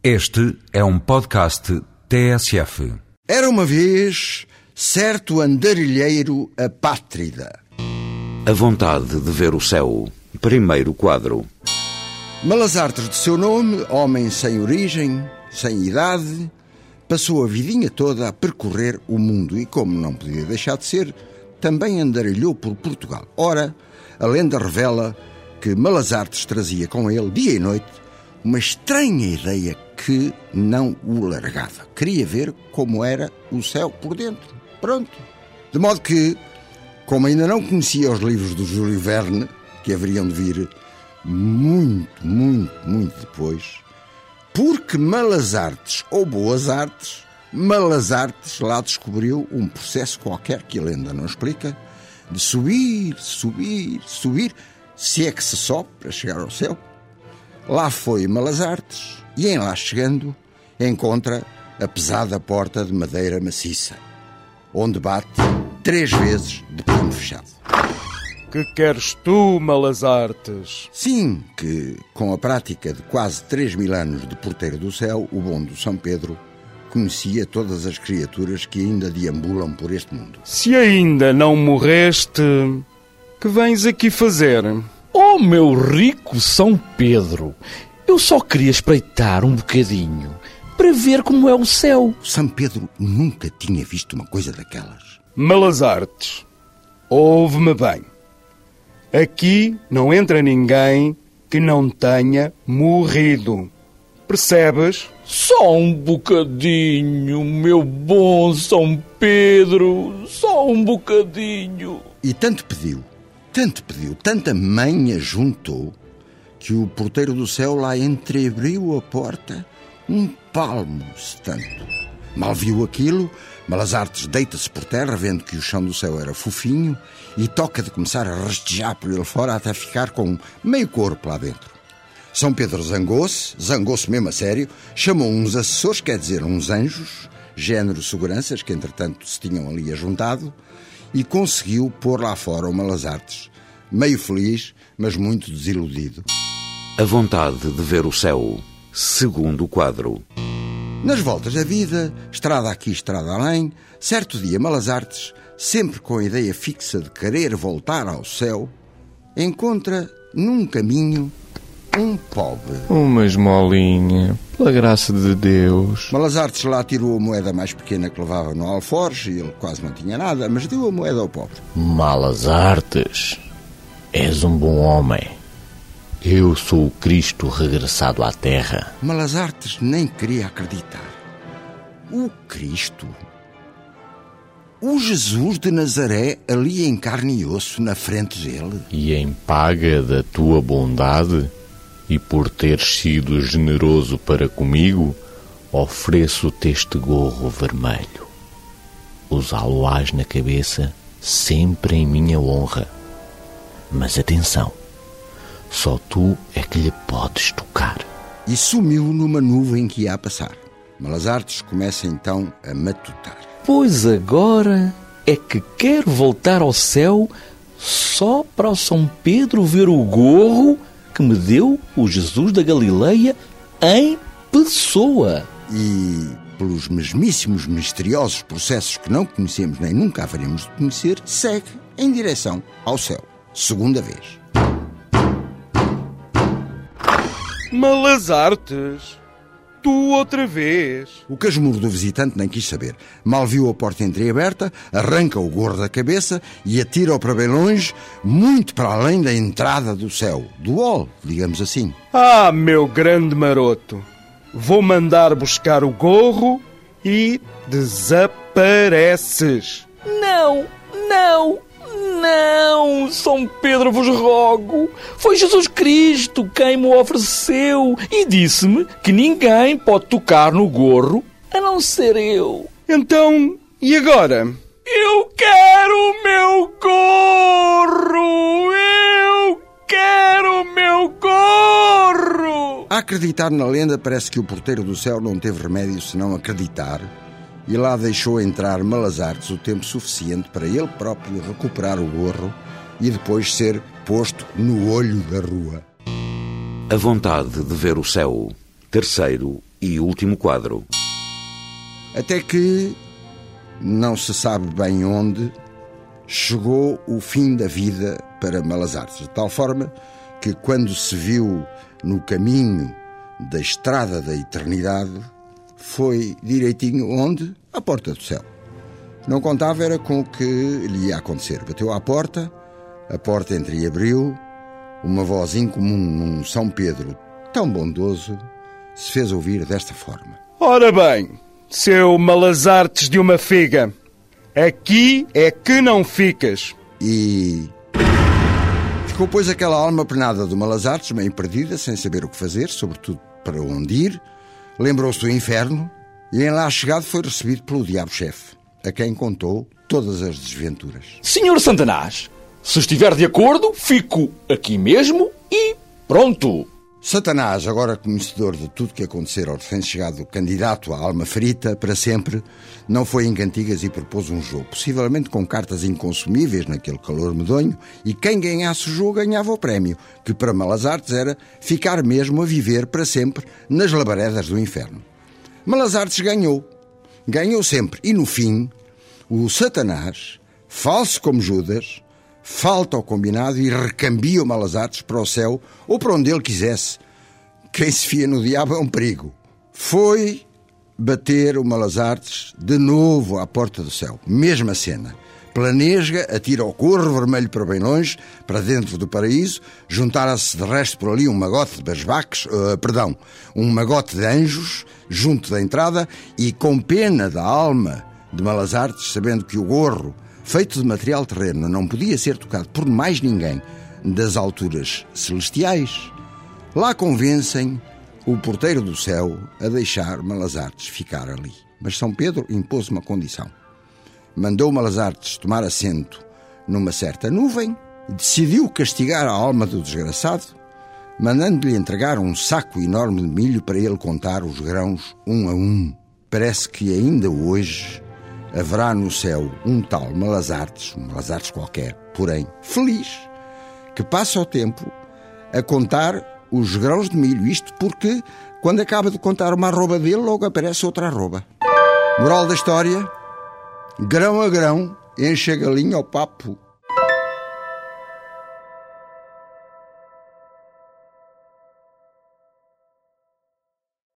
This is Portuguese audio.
Este é um podcast TSF. Era uma vez certo andarilheiro apátrida. A vontade de ver o céu. Primeiro quadro. Malazartes de seu nome, homem sem origem, sem idade, passou a vidinha toda a percorrer o mundo e, como não podia deixar de ser, também andarilhou por Portugal. Ora, a lenda revela que Malazartes trazia com ele, dia e noite, uma estranha ideia que não o largava. Queria ver como era o céu por dentro. Pronto. De modo que, como ainda não conhecia os livros do Júlio Verne, que haveriam de vir muito, muito, muito depois, porque malas artes ou boas artes, malas artes lá descobriu um processo qualquer que ele ainda não explica, de subir, subir, subir, se é que se sobe para chegar ao céu. Lá foi Malas Artes e, em lá chegando, encontra a pesada porta de madeira maciça, onde bate três vezes de punho fechado. Que queres tu, malas artes? Sim, que, com a prática de quase três mil anos de porteiro do céu, o bom do São Pedro conhecia todas as criaturas que ainda deambulam por este mundo. Se ainda não morreste, que vens aqui fazer? Oh, meu rico São Pedro, eu só queria espreitar um bocadinho para ver como é o céu. São Pedro nunca tinha visto uma coisa daquelas. Malas artes, ouve-me bem. Aqui não entra ninguém que não tenha morrido. Percebes? Só um bocadinho, meu bom São Pedro, só um bocadinho. E tanto pediu, tanto pediu, tanta manha juntou, que o porteiro do céu lá entreabriu a porta um palmo se tanto. Mal viu aquilo, Malazartes deita-se por terra, vendo que o chão do céu era fofinho, e toca de começar a rastejar por ele fora até ficar com meio corpo lá dentro. São Pedro zangou-se, zangou-se mesmo a sério, chamou uns assessores, quer dizer, uns anjos, género seguranças, que entretanto se tinham ali ajuntado, e conseguiu pôr lá fora o Malazartes, meio feliz, mas muito desiludido. A vontade de ver o céu. Segundo quadro. Nas voltas da vida, estrada aqui, estrada além, certo dia Malazartes, sempre com a ideia fixa de querer voltar ao céu, encontra num caminho um pobre. Uma esmolinha, pela graça de Deus. Malazartes lá tirou a moeda mais pequena que levava no alforje, ele quase não tinha nada, mas deu a moeda ao pobre. Malas artes, és um bom homem. Eu sou o Cristo regressado à Terra. Malazartes nem queria acreditar. O Cristo? O Jesus de Nazaré ali em carne e osso na frente dele? E em paga da tua bondade e por teres sido generoso para comigo, ofereço-te este gorro vermelho. Usá-lo-ás na cabeça sempre em minha honra. Mas atenção, só tu é que lhe podes tocar. E sumiu numa nuvem que ia a passar. Malazartes começa então a matutar. Pois agora é que quero voltar ao céu só para o São Pedro ver o gorro que me deu o Jesus da Galileia em pessoa. E, pelos mesmíssimos misteriosos processos que não conhecemos nem nunca haveremos de conhecer, segue em direção ao céu. Segunda vez. Malas artes, tu outra vez. O casmurro do visitante nem quis saber. Mal viu a porta entreaberta, arranca o gorro da cabeça e atira-o para bem longe, muito para além da entrada do céu, do hall, digamos assim. Ah, meu grande maroto, vou mandar buscar o gorro e desapareces. Não, não, não, São Pedro vos rogo. Foi Jesus Cristo quem me ofereceu e disse-me que ninguém pode tocar no gorro a não ser eu. Então, e agora? Eu quero o meu gorro! Eu quero o meu gorro! A acreditar na lenda, parece que o porteiro do céu não teve remédio senão acreditar e lá deixou entrar Malazartes o tempo suficiente para ele próprio recuperar o gorro e depois ser posto no olho da rua. A vontade de ver o céu. Terceiro E último quadro. Até que, não se sabe bem onde, chegou o fim da vida para Malazarte, de tal forma que quando se viu no caminho da estrada da eternidade, foi direitinho onde? À porta do céu. Não contava era com o que lhe ia acontecer. Bateu à porta, a porta entreabriu, uma voz incomum num São Pedro tão bondoso se fez ouvir desta forma. Ora bem, seu malazartes de uma figa, aqui é que não ficas. E ficou, pois, aquela alma penada do Malazartes, meio perdida, sem saber o que fazer, sobretudo para onde ir. Lembrou-se do inferno e, em lá chegado, foi recebido pelo diabo-chefe, a quem contou todas as desventuras. Senhor Santanás, se estiver de acordo, fico aqui mesmo e pronto. Satanás, agora conhecedor de tudo que acontecera ao recém-chegado candidato à alma ferita para sempre, não foi em cantigas e propôs um jogo, possivelmente com cartas inconsumíveis naquele calor medonho, e quem ganhasse o jogo ganhava o prémio, que para Malazartes era ficar mesmo a viver para sempre nas labaredas do inferno. Malazartes ganhou. Ganhou sempre. E no fim, o Satanás, falso como Judas, falta ao combinado e recambia o Malazartes para o céu ou para onde ele quisesse. Quem se fia no diabo é um perigo. Foi bater o Malazartes de novo à porta do céu. Mesma cena. Planesga, atira o corro vermelho para bem longe, para dentro do paraíso, juntara-se de resto por ali um magote de basbaques, uh, perdão, um magote de anjos, junto da entrada, e com pena da alma de Malazartes, sabendo que o gorro feito de material terreno, não podia ser tocado por mais ninguém das alturas celestiais, lá convencem o porteiro do céu a deixar Malazartes ficar ali. Mas São Pedro impôs uma condição. Mandou Malazartes tomar assento numa certa nuvem, decidiu castigar a alma do desgraçado, mandando-lhe entregar um saco enorme de milho para ele contar os grãos um a um. Parece que ainda hoje haverá no céu um tal Malazartes, um Malazartes qualquer, porém feliz, que passa o tempo a contar os grãos de milho. Isto porque, quando acaba de contar uma arroba dele, logo aparece outra arroba. Moral da história: grão a grão, enche a galinha ao papo